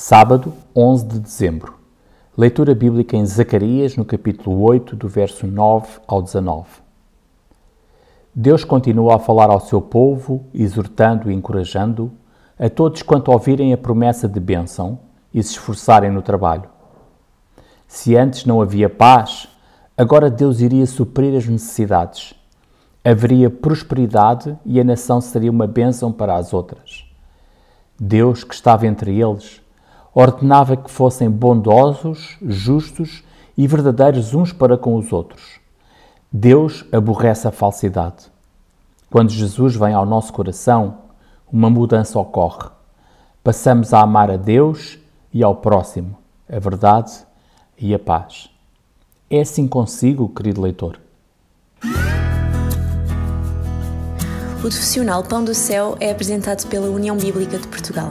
Sábado, 11 de dezembro. Leitura bíblica em Zacarias, no capítulo 8, do verso 9 ao 19. Deus continua a falar ao seu povo, exortando e encorajando a todos quanto ouvirem a promessa de bênção e se esforçarem no trabalho. Se antes não havia paz, agora Deus iria suprir as necessidades. Haveria prosperidade e a nação seria uma bênção para as outras. Deus, que estava entre eles, ordenava que fossem bondosos, justos e verdadeiros uns para com os outros. Deus aborrece a falsidade. Quando Jesus vem ao nosso coração, uma mudança ocorre. Passamos a amar a Deus e ao próximo, a verdade e a paz. É assim consigo, querido leitor. O profissional Pão do Céu é apresentado pela União Bíblica de Portugal.